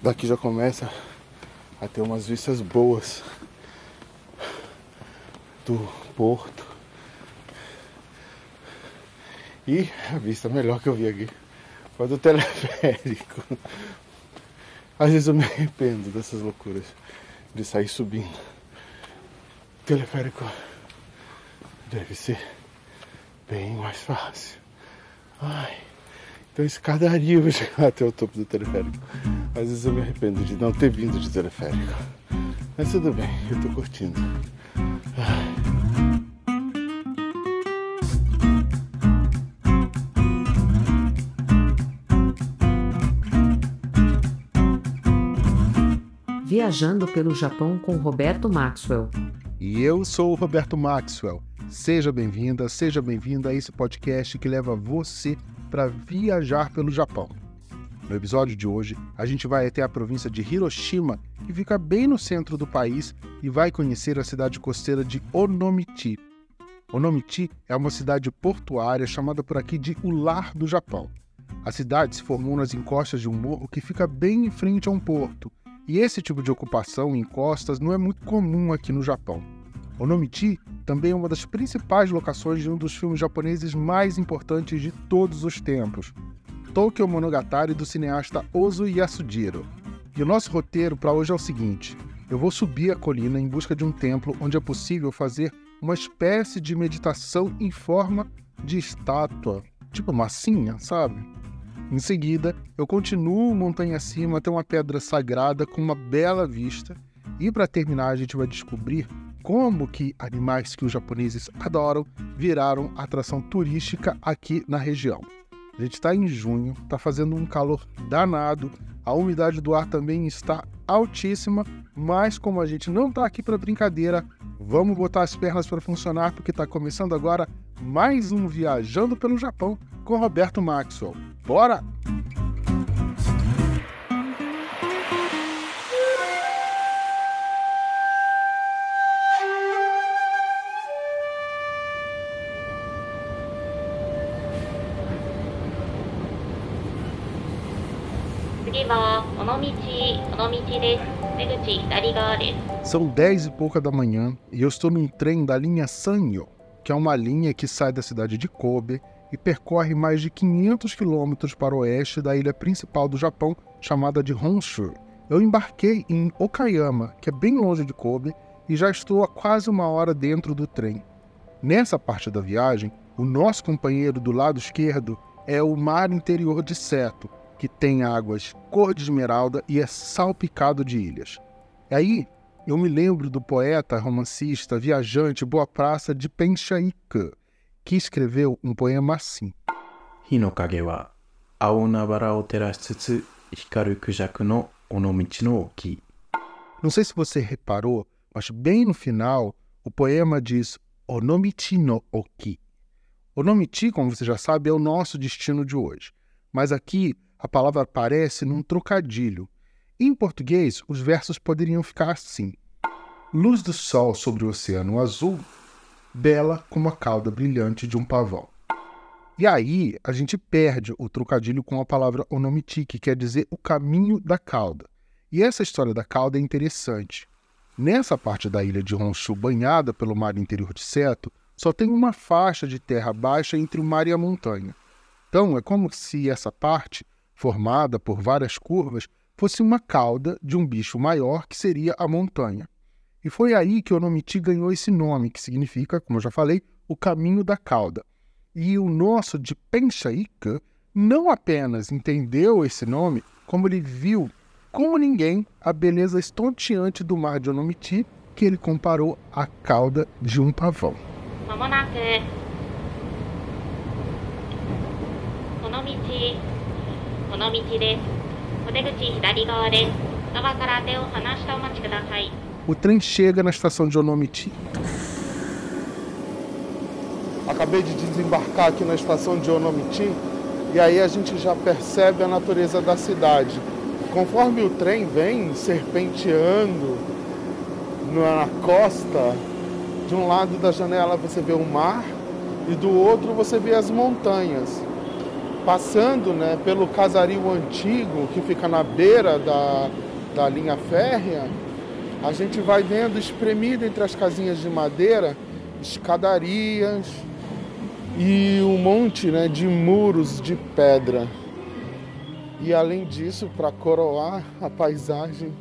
Daqui já começa a ter umas vistas boas do porto. E a vista melhor que eu vi aqui foi do teleférico. Às vezes eu me arrependo dessas loucuras de sair subindo. teleférico deve ser bem mais fácil. Ai, então escadaria pra chegar até o topo do teleférico. Às vezes eu me arrependo de não ter vindo de teleférico. Mas tudo bem, eu tô curtindo. Viajando pelo Japão com Roberto Maxwell. E eu sou o Roberto Maxwell. Seja bem-vinda, seja bem-vinda a esse podcast que leva você para viajar pelo Japão. No episódio de hoje, a gente vai até a província de Hiroshima, que fica bem no centro do país, e vai conhecer a cidade costeira de Onomichi. Onomichi é uma cidade portuária chamada por aqui de o Lar do Japão. A cidade se formou nas encostas de um morro que fica bem em frente a um porto, e esse tipo de ocupação em costas não é muito comum aqui no Japão. Onomichi também é uma das principais locações de um dos filmes japoneses mais importantes de todos os tempos, Tokyo Monogatari do cineasta Ozu Yasujiro. E o nosso roteiro para hoje é o seguinte: eu vou subir a colina em busca de um templo onde é possível fazer uma espécie de meditação em forma de estátua, tipo massinha, sabe? Em seguida, eu continuo montanha acima até uma pedra sagrada com uma bela vista. E para terminar, a gente vai descobrir como que animais que os japoneses adoram viraram atração turística aqui na região. A gente está em junho, está fazendo um calor danado, a umidade do ar também está altíssima, mas como a gente não está aqui para brincadeira, vamos botar as pernas para funcionar porque está começando agora mais um Viajando pelo Japão com Roberto Maxwell. Bora! São dez e pouca da manhã e eu estou num trem da linha Sanyo, que é uma linha que sai da cidade de Kobe e percorre mais de 500 quilômetros para o oeste da ilha principal do Japão, chamada de Honshu. Eu embarquei em Okayama, que é bem longe de Kobe, e já estou há quase uma hora dentro do trem. Nessa parte da viagem, o nosso companheiro do lado esquerdo é o mar interior de Seto, que tem águas cor de esmeralda e é salpicado de ilhas. E aí, eu me lembro do poeta, romancista, viajante, boa praça de Penshaika, que escreveu um poema assim. Hinokage wa aonabara o terashitsutsu hikaru kujaku no onomichi no oki. Não sei se você reparou, mas bem no final, o poema diz onomichi no oki. Onomichi, como você já sabe, é o nosso destino de hoje. Mas aqui a palavra aparece num trocadilho. Em português, os versos poderiam ficar assim: Luz do sol sobre o oceano azul bela como a cauda brilhante de um pavão. E aí a gente perde o trocadilho com a palavra onomiti, que quer dizer o caminho da cauda. E essa história da cauda é interessante. Nessa parte da ilha de Honshu, banhada pelo mar interior de Seto, só tem uma faixa de terra baixa entre o mar e a montanha. Então é como se essa parte, formada por várias curvas, fosse uma cauda de um bicho maior que seria a montanha. E foi aí que Onomiti ganhou esse nome, que significa, como eu já falei, o caminho da cauda. E o nosso de Penchaíca não apenas entendeu esse nome, como ele viu, como ninguém, a beleza estonteante do mar de Onomiti, que ele comparou à cauda de um pavão. Onomichi, Onomichi です。お出口左側です。ドアから手を離してお待ちください。o trem chega na estação de Onomiti. Acabei de desembarcar aqui na estação de Onomiti e aí a gente já percebe a natureza da cidade. Conforme o trem vem serpenteando na costa, de um lado da janela você vê o mar e do outro você vê as montanhas. passando né, pelo casario antigo que fica na beira da, da linha férrea, a gente vai vendo espremido entre as casinhas de madeira escadarias e um monte né, de muros de pedra. E além disso, para coroar a paisagem,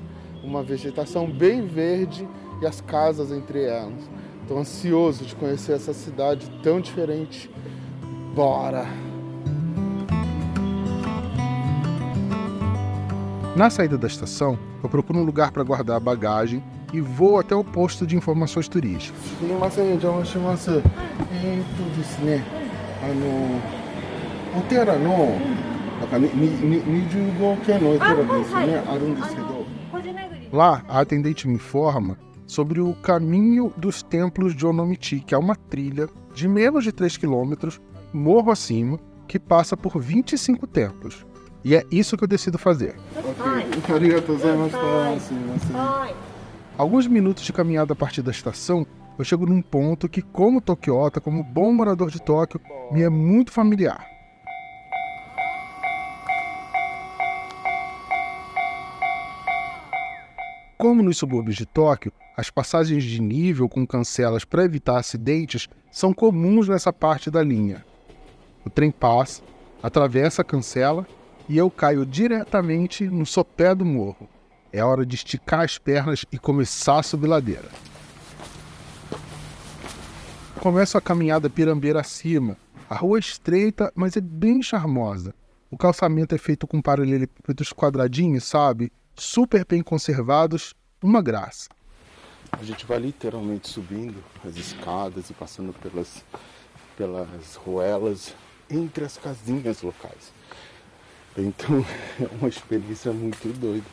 uma vegetação bem verde e as casas entre elas. Estou ansioso de conhecer essa cidade tão diferente. Bora! Na saída da estação, eu procuro um lugar para guardar a bagagem e vou até o posto de informações turísticas. Lá, a atendente me informa sobre o caminho dos templos de Onomichi, que é uma trilha de menos de 3 quilômetros, morro acima, que passa por 25 templos. E é isso que eu decido fazer. Alguns minutos de caminhada a partir da estação, eu chego num ponto que, como tokiota, como bom morador de Tóquio, me é muito familiar. Como nos subúrbios de Tóquio, as passagens de nível com cancelas para evitar acidentes são comuns nessa parte da linha. O trem passa, atravessa a cancela e eu caio diretamente no sopé do morro. É hora de esticar as pernas e começar a subir ladeira. Começo a caminhada pirambeira acima. A rua é estreita, mas é bem charmosa. O calçamento é feito com paralelepípedos quadradinhos, sabe? Super bem conservados, uma graça. A gente vai literalmente subindo as escadas e passando pelas, pelas ruelas entre as casinhas locais. Então é uma experiência muito doida.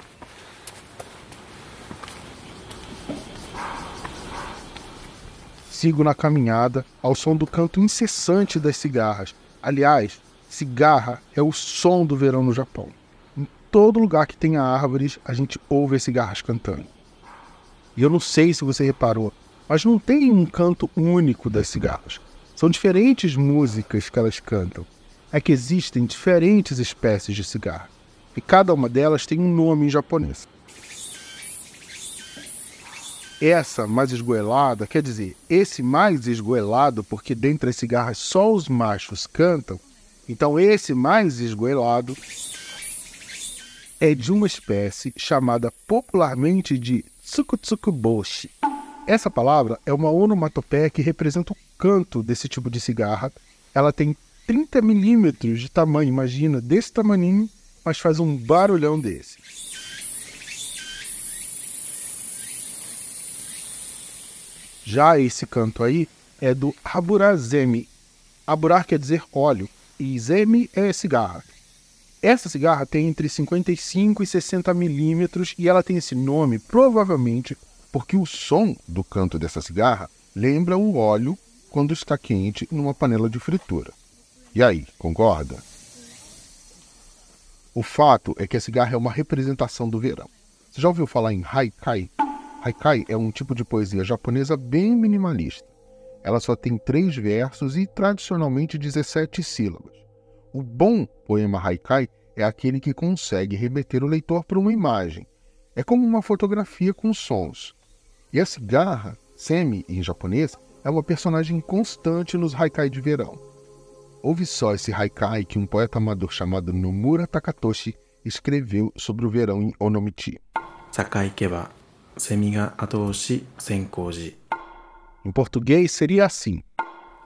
Sigo na caminhada ao som do canto incessante das cigarras. Aliás, cigarra é o som do verão no Japão. Em todo lugar que tenha árvores, a gente ouve as cigarras cantando. E eu não sei se você reparou, mas não tem um canto único das cigarras. São diferentes músicas que elas cantam é que existem diferentes espécies de cigarro e cada uma delas tem um nome em japonês. Essa mais esgoelada, quer dizer, esse mais esgoelado, porque dentre as cigarras só os machos cantam, então esse mais esgoelado é de uma espécie chamada popularmente de Tsukutsukuboshi. Essa palavra é uma onomatopeia que representa o canto desse tipo de cigarra. Ela tem 30 milímetros de tamanho, imagina, desse tamaninho, mas faz um barulhão desse. Já esse canto aí é do Haburazemi. Haburar quer dizer óleo e zemi é cigarra. Essa cigarra tem entre 55 e 60 milímetros e ela tem esse nome provavelmente porque o som do canto dessa cigarra lembra o óleo quando está quente numa panela de fritura. E aí, concorda? O fato é que a cigarra é uma representação do verão. Você já ouviu falar em haikai? Haikai é um tipo de poesia japonesa bem minimalista. Ela só tem três versos e tradicionalmente 17 sílabas. O bom poema haikai é aquele que consegue remeter o leitor para uma imagem. É como uma fotografia com sons. E a cigarra, semi em japonês, é uma personagem constante nos haikai de verão. Ouve só esse haikai que um poeta amador chamado Nomura Takatoshi escreveu sobre o verão em Onomichi. Em português seria assim: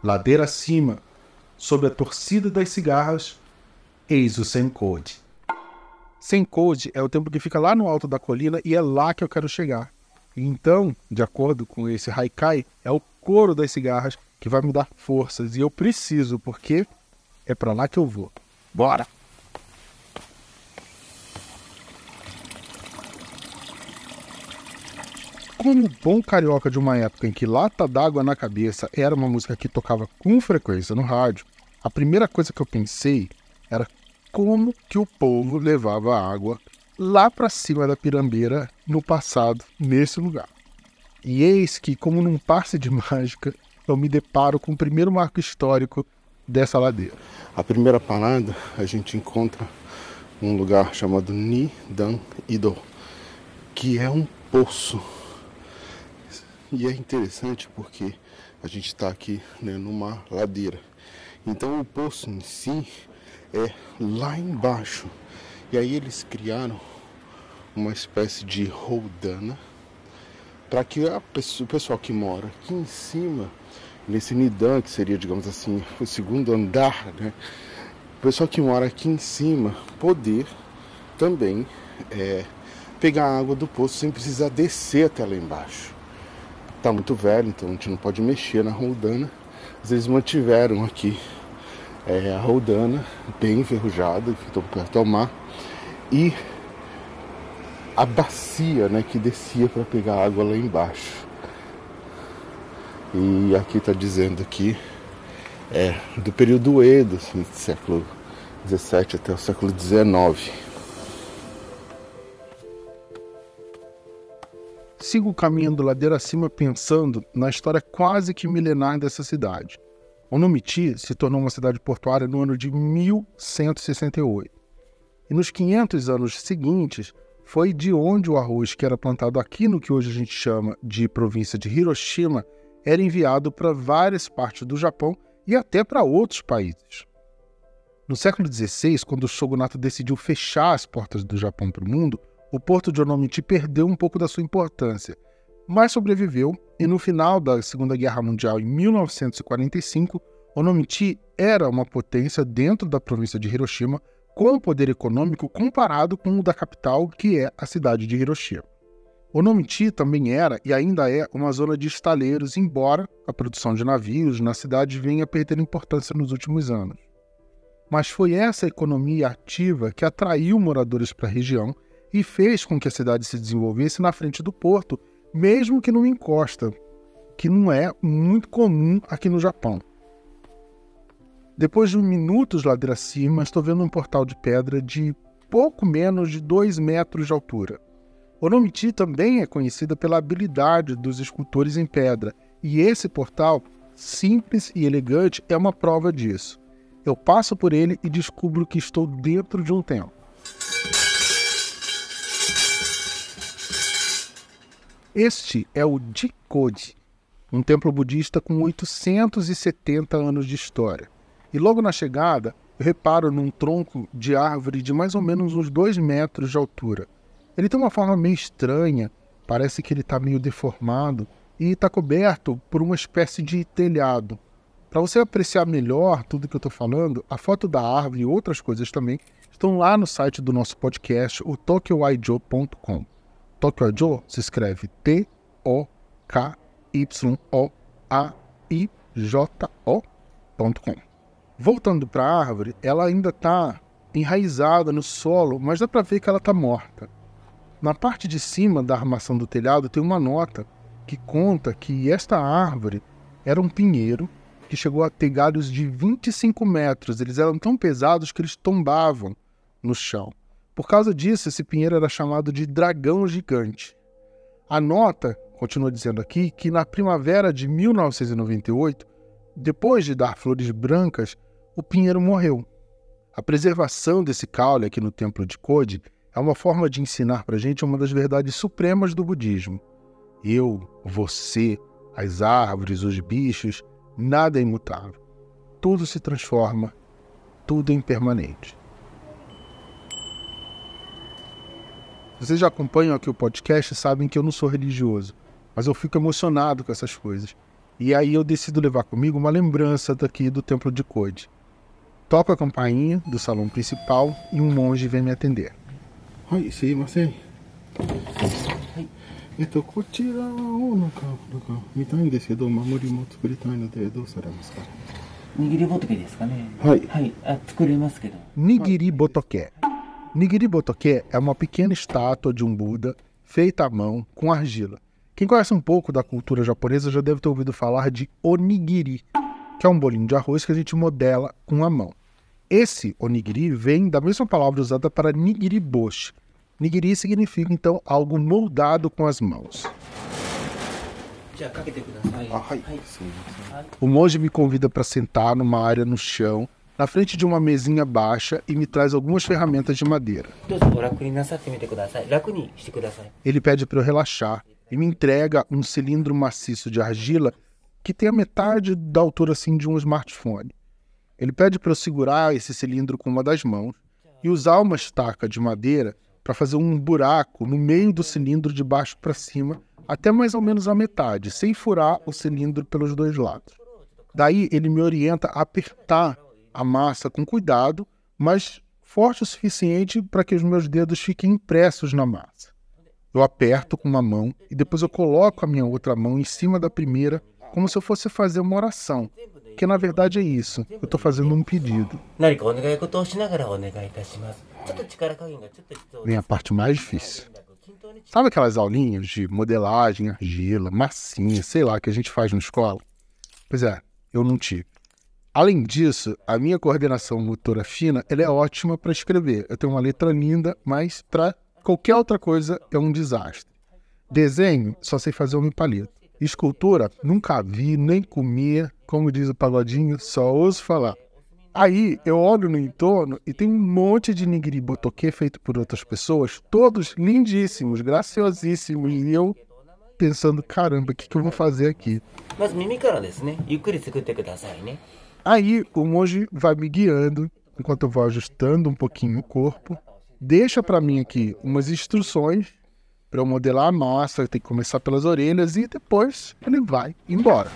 Ladeira acima, sob a torcida das cigarras, eis o Senkode. Senkode é o templo que fica lá no alto da colina e é lá que eu quero chegar. Então, de acordo com esse haikai, é o coro das cigarras que vai me dar forças e eu preciso, porque é para lá que eu vou. Bora! Como bom carioca de uma época em que Lata d'Água na Cabeça era uma música que tocava com frequência no rádio, a primeira coisa que eu pensei era como que o povo levava água lá para cima da pirambeira no passado, nesse lugar. E eis que, como num passe de mágica, eu me deparo com o primeiro marco histórico dessa ladeira. A primeira parada a gente encontra um lugar chamado Nidan Ido, que é um poço. E é interessante porque a gente está aqui né, numa ladeira. Então o poço em si é lá embaixo. E aí eles criaram uma espécie de roldana para que pessoa, o pessoal que mora aqui em cima, nesse Nidan, que seria, digamos assim, o segundo andar, né? O pessoal que mora aqui em cima poder também é, pegar água do poço sem precisar descer até lá embaixo. Tá muito velho, então a gente não pode mexer na roldana. Às vezes mantiveram aqui é, a roldana bem enferrujada, que estou perto ao mar, e a bacia né, que descia para pegar água lá embaixo. E aqui está dizendo aqui é do período Edo, assim, do século XVII até o século XIX. Sigo caminhando ladeira acima pensando na história quase que milenar dessa cidade. Onomiti se tornou uma cidade portuária no ano de 1168. E nos 500 anos seguintes, foi de onde o arroz que era plantado aqui no que hoje a gente chama de província de Hiroshima era enviado para várias partes do Japão e até para outros países. No século XVI, quando o shogunato decidiu fechar as portas do Japão para o mundo, o porto de Onomichi perdeu um pouco da sua importância, mas sobreviveu e no final da Segunda Guerra Mundial, em 1945, Onomichi era uma potência dentro da província de Hiroshima com poder econômico comparado com o da capital, que é a cidade de Hiroshima. Onomichi também era e ainda é uma zona de estaleiros, embora a produção de navios na cidade venha a perder importância nos últimos anos. Mas foi essa economia ativa que atraiu moradores para a região e fez com que a cidade se desenvolvesse na frente do porto, mesmo que numa encosta, que não é muito comum aqui no Japão. Depois de minutos ladeira acima, estou vendo um portal de pedra de pouco menos de 2 metros de altura. Onomichi também é conhecida pela habilidade dos escultores em pedra, e esse portal, simples e elegante, é uma prova disso. Eu passo por ele e descubro que estou dentro de um templo. Este é o Jikoji, um templo budista com 870 anos de história. E logo na chegada, eu reparo num tronco de árvore de mais ou menos uns dois metros de altura. Ele tem uma forma meio estranha, parece que ele está meio deformado e está coberto por uma espécie de telhado. Para você apreciar melhor tudo que eu estou falando, a foto da árvore e outras coisas também estão lá no site do nosso podcast, o tokyoijo.com. Tokyoijo se escreve T-O-K-Y-O-A-I-J-O.com. Voltando para a árvore, ela ainda está enraizada no solo, mas dá para ver que ela está morta. Na parte de cima da armação do telhado tem uma nota que conta que esta árvore era um pinheiro que chegou a ter galhos de 25 metros. Eles eram tão pesados que eles tombavam no chão. Por causa disso, esse pinheiro era chamado de dragão gigante. A nota continua dizendo aqui que na primavera de 1998, depois de dar flores brancas, o pinheiro morreu. A preservação desse caule aqui no templo de Code é uma forma de ensinar para a gente uma das verdades supremas do budismo. Eu, você, as árvores, os bichos, nada é imutável. Tudo se transforma, tudo é impermanente. Vocês já acompanham aqui o podcast sabem que eu não sou religioso, mas eu fico emocionado com essas coisas. E aí eu decido levar comigo uma lembrança daqui do templo de Code. Toco a campainha do salão principal e um monge vem me atender. Oi, sim, você. Eto, kochira o naka, naka, mitai n desu kedo, mamori mo tsukuritai no de, dou saremasu ka? Nigiri botoke desu ka ne? Hai. Hai, ah, tsukurimasu kedo. Nigiri Botoké. Nigiri Botoké é uma pequena estátua de um Buda feita à mão com argila. Quem conhece um pouco da cultura japonesa já deve ter ouvido falar de onigiri, que é um bolinho de arroz que a gente modela com a mão. Esse onigiri vem da mesma palavra usada para nigiriboshi. Nigiri significa então algo moldado com as mãos. Ah, o monge me convida para sentar numa área no chão, na frente de uma mesinha baixa e me traz algumas ferramentas de madeira. Ele pede para eu relaxar e me entrega um cilindro maciço de argila que tem a metade da altura assim de um smartphone. Ele pede para eu segurar esse cilindro com uma das mãos e usar uma estaca de madeira para fazer um buraco no meio do cilindro de baixo para cima, até mais ou menos a metade, sem furar o cilindro pelos dois lados. Daí ele me orienta a apertar a massa com cuidado, mas forte o suficiente para que os meus dedos fiquem impressos na massa. Eu aperto com uma mão e depois eu coloco a minha outra mão em cima da primeira, como se eu fosse fazer uma oração que na verdade é isso. Eu estou fazendo um pedido. Vem a parte mais difícil. Sabe aquelas aulinhas de modelagem, argila, massinha, sei lá, que a gente faz na escola? Pois é, eu não tive. Além disso, a minha coordenação motora fina ela é ótima para escrever. Eu tenho uma letra linda, mas para qualquer outra coisa é um desastre. Desenho, só sei fazer um palito. Escultura, nunca vi, nem comia, como diz o pagodinho, só ouso falar. Aí eu olho no entorno e tem um monte de nigiri botoque feito por outras pessoas, todos lindíssimos, graciosíssimos, e eu pensando, caramba, o que, que eu vou fazer aqui? Aí o monge vai me guiando, enquanto eu vou ajustando um pouquinho o corpo, deixa para mim aqui umas instruções para eu modelar a massa, tem que começar pelas orelhas e depois ele vai embora.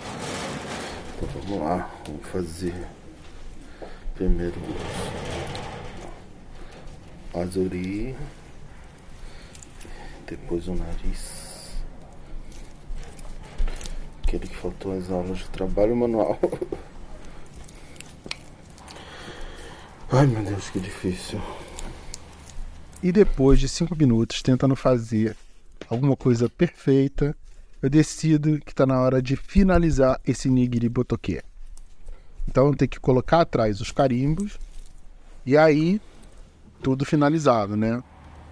Então vamos lá, vamos fazer primeiro as orelhas, depois o nariz. Aquele que faltou as aulas de trabalho manual. Ai meu Deus, que difícil. E depois de cinco minutos tentando fazer alguma coisa perfeita, eu decido que está na hora de finalizar esse nigiri botoquê. Então tenho que colocar atrás os carimbos e aí tudo finalizado, né?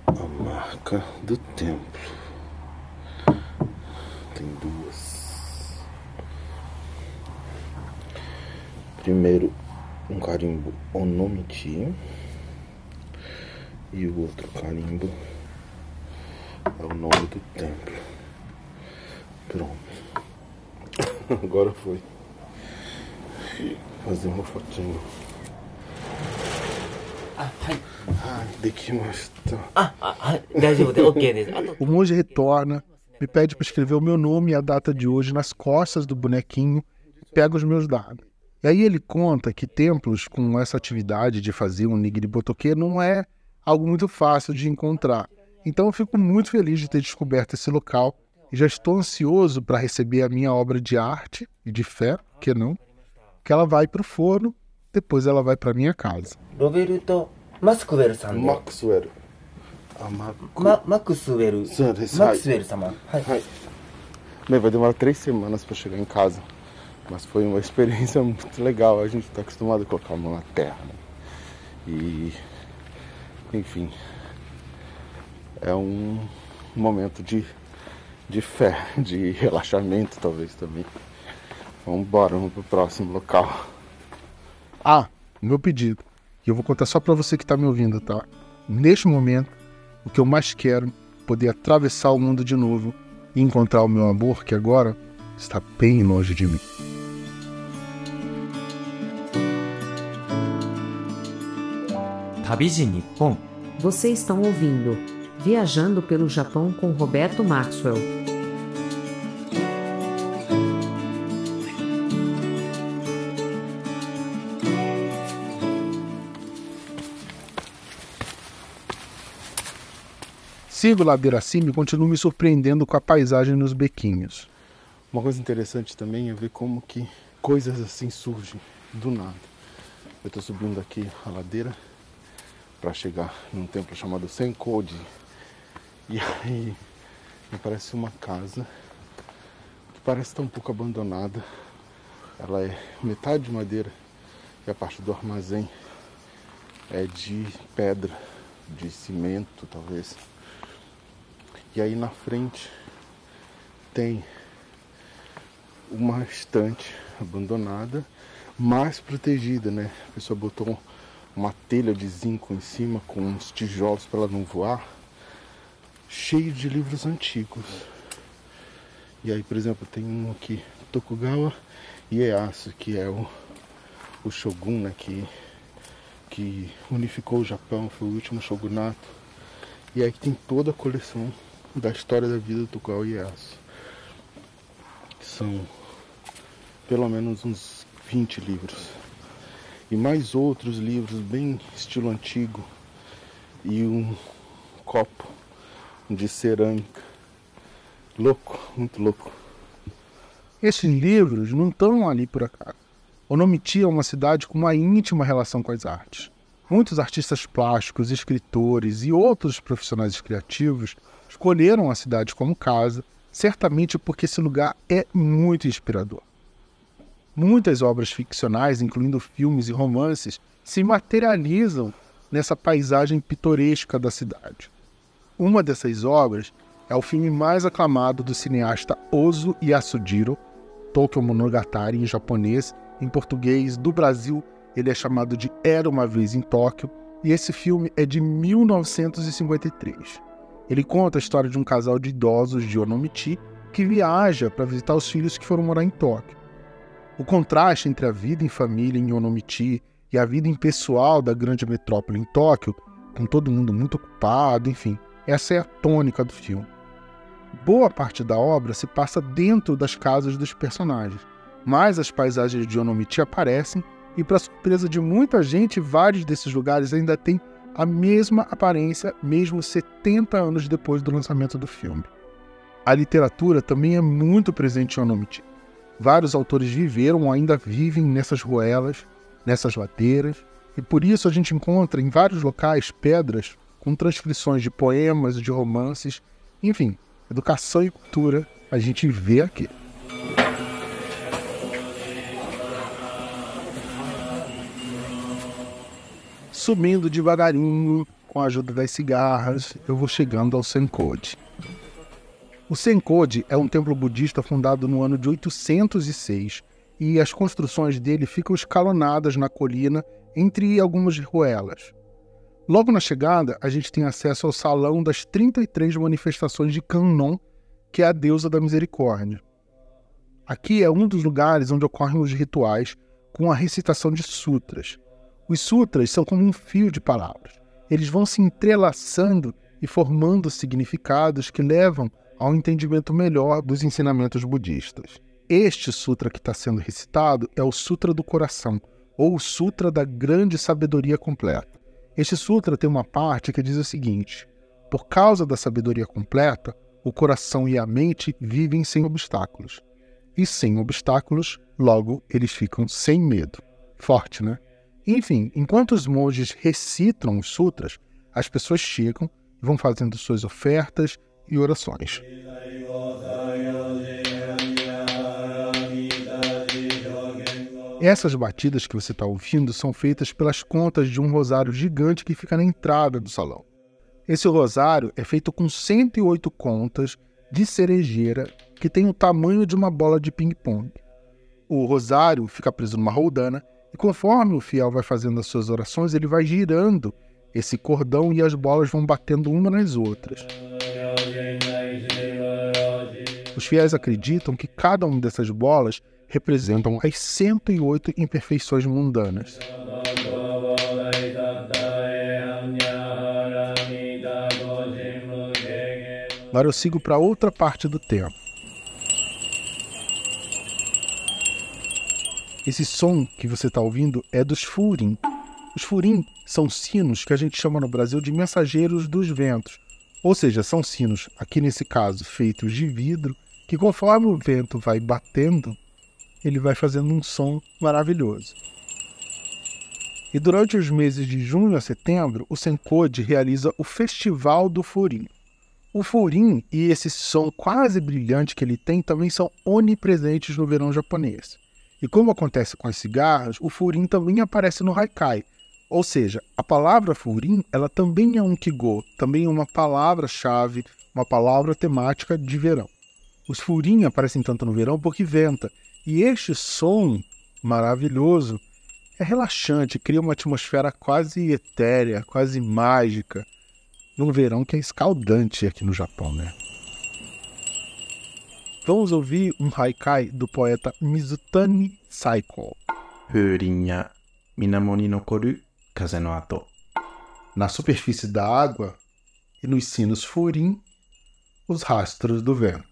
A marca do templo. Tem duas. Primeiro um carimbo Onomiti. E o outro carimbo é o nome do templo. Pronto. Agora foi. Fazer uma ok tá? O monge retorna, me pede para escrever o meu nome e a data de hoje nas costas do bonequinho e pega os meus dados. E aí ele conta que templos com essa atividade de fazer um nigiri botoque não é algo muito fácil de encontrar. Então eu fico muito feliz de ter descoberto esse local e já estou ansioso para receber a minha obra de arte e de fé, que não, que ela vai para o forno, depois ela vai para minha casa. Roberto Maxwell. Maxwell. Ah, Maxwell. Maxwell. -sama. Vai demorar três semanas para chegar em casa. Mas foi uma experiência muito legal. A gente está acostumado a colocar a mão na terra. Né? E. Enfim. É um momento de de fé, de relaxamento, talvez também. Vamos embora, vamos pro próximo local. Ah, o meu pedido. E eu vou contar só para você que está me ouvindo, tá? Neste momento, o que eu mais quero é poder atravessar o mundo de novo e encontrar o meu amor que agora está bem longe de mim. Você estão ouvindo Viajando pelo Japão com Roberto Maxwell. Sigo ladeira acima e continuo me surpreendendo com a paisagem nos bequinhos. Uma coisa interessante também é ver como que coisas assim surgem do nada. Eu estou subindo aqui a ladeira para chegar num templo chamado Senkoji. E aí me parece uma casa que parece estar um pouco abandonada. Ela é metade de madeira e a parte do armazém é de pedra, de cimento talvez. E aí na frente tem uma estante abandonada, mais protegida, né? A pessoa botou uma telha de zinco em cima com uns tijolos para ela não voar, cheio de livros antigos. E aí, por exemplo, tem um aqui, Tokugawa Ieyasu, que é o, o shogun, né, que, que unificou o Japão, foi o último shogunato. E aí tem toda a coleção da história da vida do Tokugawa Ieyasu. São pelo menos uns 20 livros e mais outros livros bem estilo antigo e um copo de cerâmica. Louco, muito louco. Esses livros não estão ali por acaso. Onomitia é uma cidade com uma íntima relação com as artes. Muitos artistas plásticos, escritores e outros profissionais criativos escolheram a cidade como casa, certamente porque esse lugar é muito inspirador. Muitas obras ficcionais, incluindo filmes e romances, se materializam nessa paisagem pitoresca da cidade. Uma dessas obras é o filme mais aclamado do cineasta Ozu Yasujiro, Tokyo Monogatari em japonês, em português do Brasil ele é chamado de Era uma vez em Tóquio, e esse filme é de 1953. Ele conta a história de um casal de idosos de Onomichi que viaja para visitar os filhos que foram morar em Tóquio. O contraste entre a vida em família em Onomichi e a vida impessoal da grande metrópole em Tóquio, com todo mundo muito ocupado, enfim, essa é a tônica do filme. Boa parte da obra se passa dentro das casas dos personagens, mas as paisagens de Onomichi aparecem e, para surpresa de muita gente, vários desses lugares ainda têm a mesma aparência, mesmo 70 anos depois do lançamento do filme. A literatura também é muito presente em Onomichi. Vários autores viveram ou ainda vivem nessas ruelas, nessas ladeiras, e por isso a gente encontra em vários locais pedras com transcrições de poemas, de romances, enfim, educação e cultura a gente vê aqui. Subindo devagarinho, com a ajuda das cigarras, eu vou chegando ao Sencode. O Senkode é um templo budista fundado no ano de 806 e as construções dele ficam escalonadas na colina entre algumas ruelas. Logo na chegada, a gente tem acesso ao salão das 33 manifestações de Kannon, que é a deusa da misericórdia. Aqui é um dos lugares onde ocorrem os rituais com a recitação de sutras. Os sutras são como um fio de palavras. Eles vão se entrelaçando e formando significados que levam ao entendimento melhor dos ensinamentos budistas. Este sutra que está sendo recitado é o Sutra do Coração, ou o Sutra da Grande Sabedoria Completa. Este sutra tem uma parte que diz o seguinte: por causa da sabedoria completa, o coração e a mente vivem sem obstáculos. E sem obstáculos, logo eles ficam sem medo. Forte, né? Enfim, enquanto os monges recitam os sutras, as pessoas chegam e vão fazendo suas ofertas e orações. Essas batidas que você está ouvindo são feitas pelas contas de um rosário gigante que fica na entrada do salão. Esse rosário é feito com 108 contas de cerejeira que tem o tamanho de uma bola de ping-pong. O rosário fica preso numa roldana e conforme o fiel vai fazendo as suas orações, ele vai girando esse cordão e as bolas vão batendo uma nas outras. Os fiéis acreditam que cada uma dessas bolas representam as 108 imperfeições mundanas. Agora eu sigo para outra parte do templo. Esse som que você está ouvindo é dos furim. Os furim são sinos que a gente chama no Brasil de mensageiros dos ventos, ou seja, são sinos, aqui nesse caso, feitos de vidro, que conforme o vento vai batendo, ele vai fazendo um som maravilhoso. E durante os meses de junho a setembro, o Sencode realiza o Festival do Furim. O furim e esse som quase brilhante que ele tem também são onipresentes no verão japonês. E como acontece com as cigarras, o furim também aparece no haikai, ou seja, a palavra furim, ela também é um kigo, também é uma palavra-chave, uma palavra temática de verão. Os furim aparecem tanto no verão porque venta, e este som maravilhoso é relaxante, cria uma atmosfera quase etérea, quase mágica, num verão que é escaldante aqui no Japão, né? Vamos ouvir um haikai do poeta Mizutani Saiko. Furinha Minamoni no Koru Kaze no Ato. Na superfície da água e nos sinos furim, os rastros do vento.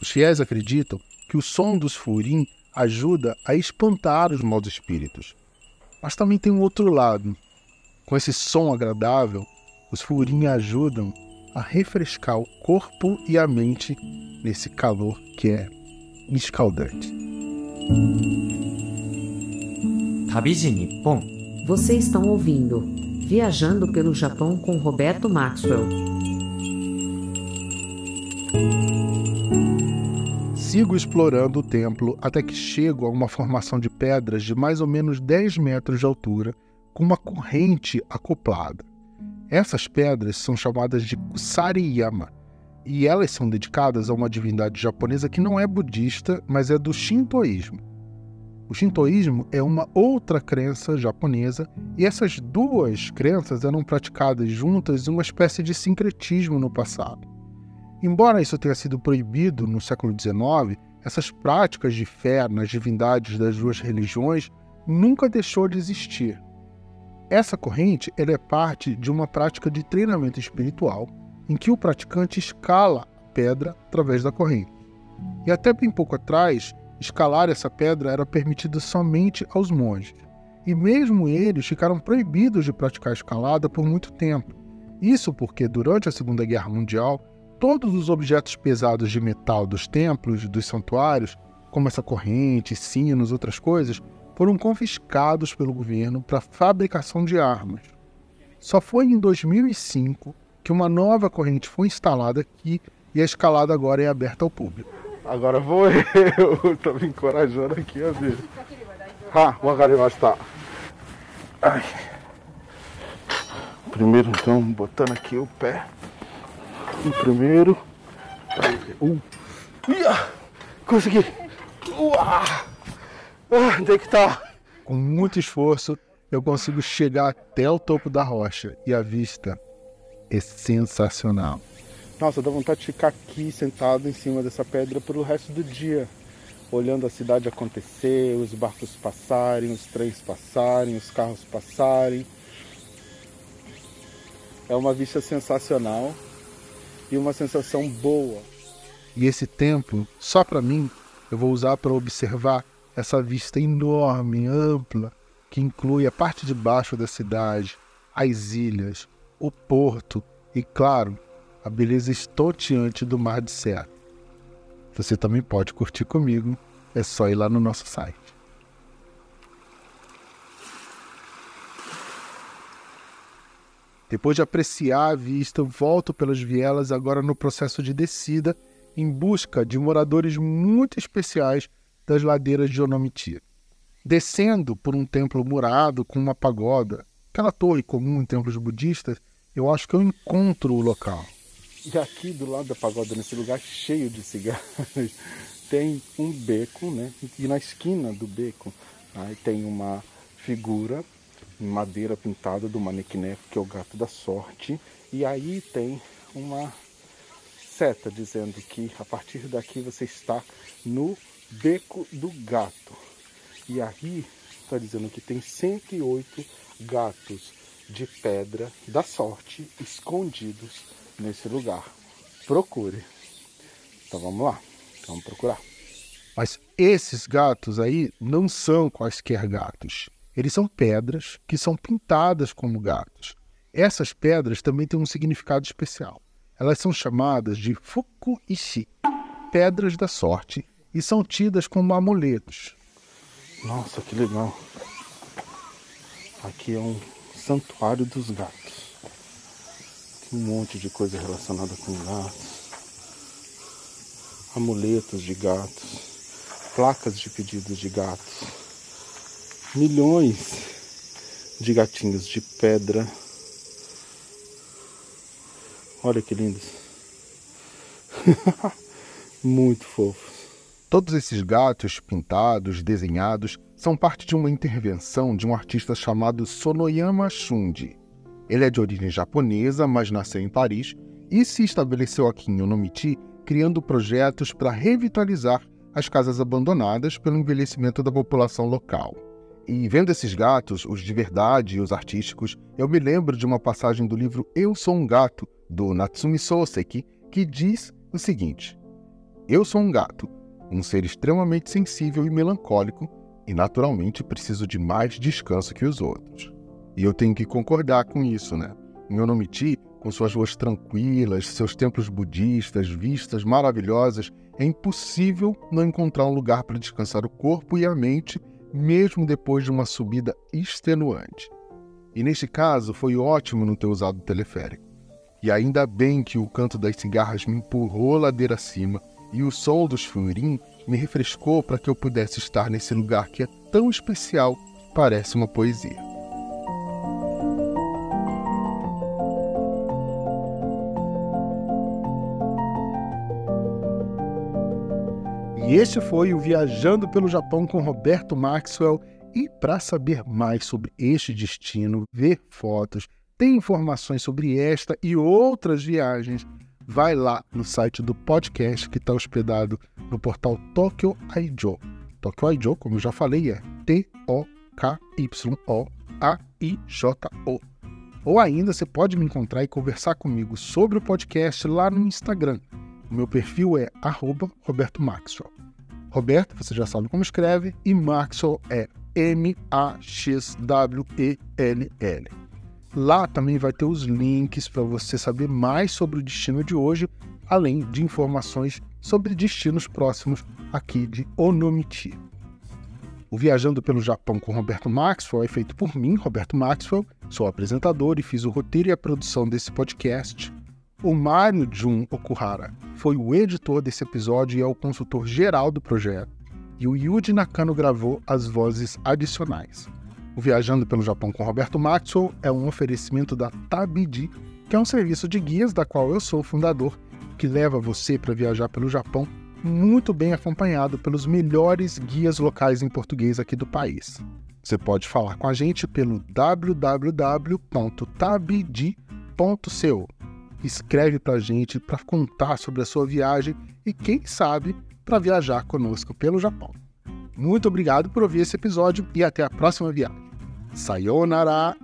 Os fiéis acreditam que o som dos furim ajuda a espantar os maus espíritos. Mas também tem um outro lado. Com esse som agradável, os furim ajudam a refrescar o corpo e a mente nesse calor que é escaldante. Tabiji Nippon. Vocês estão ouvindo Viajando pelo Japão com Roberto Maxwell. Sigo explorando o templo até que chego a uma formação de pedras de mais ou menos 10 metros de altura com uma corrente acoplada. Essas pedras são chamadas de Kusariyama, e elas são dedicadas a uma divindade japonesa que não é budista, mas é do shintoísmo. O shintoísmo é uma outra crença japonesa, e essas duas crenças eram praticadas juntas em uma espécie de sincretismo no passado. Embora isso tenha sido proibido no século XIX, essas práticas de fé nas divindades das duas religiões nunca deixou de existir. Essa corrente ela é parte de uma prática de treinamento espiritual em que o praticante escala a pedra através da corrente. E até bem pouco atrás, escalar essa pedra era permitido somente aos monges. E mesmo eles ficaram proibidos de praticar escalada por muito tempo. Isso porque durante a Segunda Guerra Mundial, todos os objetos pesados de metal dos templos, dos santuários, como essa corrente, sinos, outras coisas, foram confiscados pelo governo para fabricação de armas. Só foi em 2005 que uma nova corrente foi instalada aqui e a escalada agora é aberta ao público. Agora vou eu. Tô me encorajando aqui a ver. Ah. Ai. Primeiro então, botando aqui o pé. O primeiro. Uh. Ia! Consegui! Uá! Ah, onde é que tá? Com muito esforço, eu consigo chegar até o topo da rocha e a vista é sensacional. Nossa, dá vontade de ficar aqui sentado em cima dessa pedra pelo resto do dia, olhando a cidade acontecer, os barcos passarem, os trens passarem, os carros passarem. É uma vista sensacional e uma sensação boa. E esse tempo, só para mim, eu vou usar para observar essa vista enorme, ampla, que inclui a parte de baixo da cidade, as ilhas, o porto e, claro, a beleza estonteante do Mar de Seattle. Você também pode curtir comigo, é só ir lá no nosso site. Depois de apreciar a vista, volto pelas vielas agora no processo de descida em busca de moradores muito especiais das ladeiras de Onomitia. Descendo por um templo murado com uma pagoda, aquela torre comum em templos budistas, eu acho que eu encontro o local. E aqui do lado da pagoda, nesse lugar cheio de cigarros, tem um beco, né? E na esquina do beco aí tem uma figura em madeira pintada do Manequiné, que é o gato da sorte. E aí tem uma seta dizendo que a partir daqui você está no beco do gato. E aí está dizendo que tem 108 gatos de pedra da sorte escondidos nesse lugar. Procure. Então vamos lá, vamos procurar. Mas esses gatos aí não são quaisquer gatos. Eles são pedras que são pintadas como gatos. Essas pedras também têm um significado especial. Elas são chamadas de Fuku-ishi, pedras da sorte, e são tidas como amuletos. Nossa, que legal. Aqui é um santuário dos gatos. Um monte de coisa relacionada com gatos. Amuletos de gatos. Placas de pedidos de gatos. Milhões de gatinhos de pedra. Olha que lindos. Muito fofos. Todos esses gatos pintados, desenhados, são parte de uma intervenção de um artista chamado Sonoyama Shundi. Ele é de origem japonesa, mas nasceu em Paris e se estabeleceu aqui em Onomichi, criando projetos para revitalizar as casas abandonadas pelo envelhecimento da população local. E vendo esses gatos, os de verdade e os artísticos, eu me lembro de uma passagem do livro Eu Sou um Gato, do Natsumi Soseki, que diz o seguinte: Eu sou um gato, um ser extremamente sensível e melancólico, e naturalmente preciso de mais descanso que os outros. E eu tenho que concordar com isso, né? Em Onomichi, com suas ruas tranquilas, seus templos budistas, vistas maravilhosas, é impossível não encontrar um lugar para descansar o corpo e a mente, mesmo depois de uma subida extenuante. E neste caso, foi ótimo não ter usado o teleférico. E ainda bem que o canto das cigarras me empurrou ladeira acima e o som dos furim me refrescou para que eu pudesse estar nesse lugar que é tão especial, parece uma poesia. E este foi o Viajando pelo Japão com Roberto Maxwell. E para saber mais sobre este destino, ver fotos, ter informações sobre esta e outras viagens, vai lá no site do podcast que está hospedado no portal Tokyo Aijo. Tokyo Aijo, como eu já falei, é T-O-K-Y-O-A-I-J-O. Ou ainda você pode me encontrar e conversar comigo sobre o podcast lá no Instagram. O meu perfil é Roberto Maxwell. Roberto, você já sabe como escreve, e Maxwell é M-A-X-W-E-L-L. Lá também vai ter os links para você saber mais sobre o destino de hoje, além de informações sobre destinos próximos aqui de Onomichi. O Viajando pelo Japão com Roberto Maxwell é feito por mim, Roberto Maxwell, sou apresentador e fiz o roteiro e a produção desse podcast. O Mário Jun Okuhara foi o editor desse episódio e é o consultor geral do projeto. E o Yuji Nakano gravou as vozes adicionais. O Viajando pelo Japão com Roberto Maxwell é um oferecimento da Tabidi, que é um serviço de guias da qual eu sou o fundador, que leva você para viajar pelo Japão muito bem acompanhado pelos melhores guias locais em português aqui do país. Você pode falar com a gente pelo www.tabidi.co escreve para a gente para contar sobre a sua viagem e, quem sabe, para viajar conosco pelo Japão. Muito obrigado por ouvir esse episódio e até a próxima viagem. Sayonara!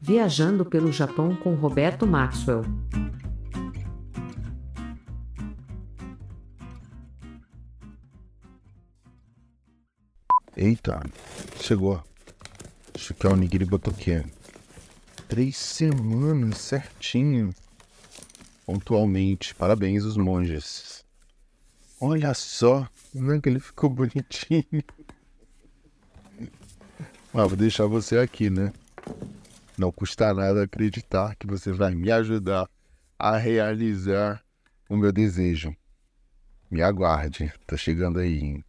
Viajando pelo Japão com Roberto Maxwell. Eita, chegou. Acho que é o Nigiri Botoque. Três semanas certinho. Pontualmente. Parabéns, os monges. Olha só, como é que ele ficou bonitinho. Ah, vou deixar você aqui, né? Não custa nada acreditar que você vai me ajudar a realizar o meu desejo. Me aguarde, tá chegando aí.